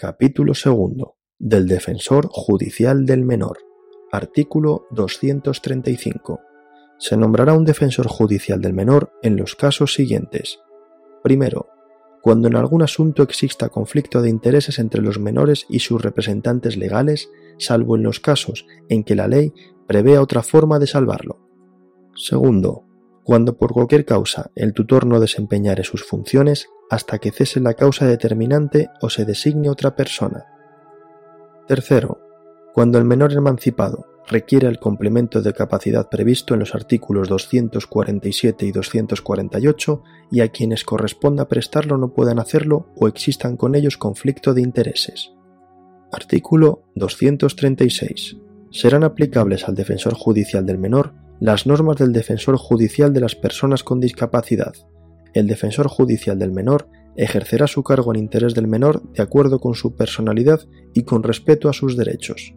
Capítulo segundo del Defensor Judicial del Menor. Artículo 235. Se nombrará un defensor judicial del menor en los casos siguientes. Primero, cuando en algún asunto exista conflicto de intereses entre los menores y sus representantes legales, salvo en los casos en que la ley prevea otra forma de salvarlo. Segundo, cuando por cualquier causa el tutor no desempeñare sus funciones hasta que cese la causa determinante o se designe otra persona. Tercero, cuando el menor emancipado requiere el complemento de capacidad previsto en los artículos 247 y 248 y a quienes corresponda prestarlo no puedan hacerlo o existan con ellos conflicto de intereses. Artículo 236. Serán aplicables al defensor judicial del menor las normas del defensor judicial de las personas con discapacidad. El defensor judicial del menor ejercerá su cargo en interés del menor de acuerdo con su personalidad y con respeto a sus derechos.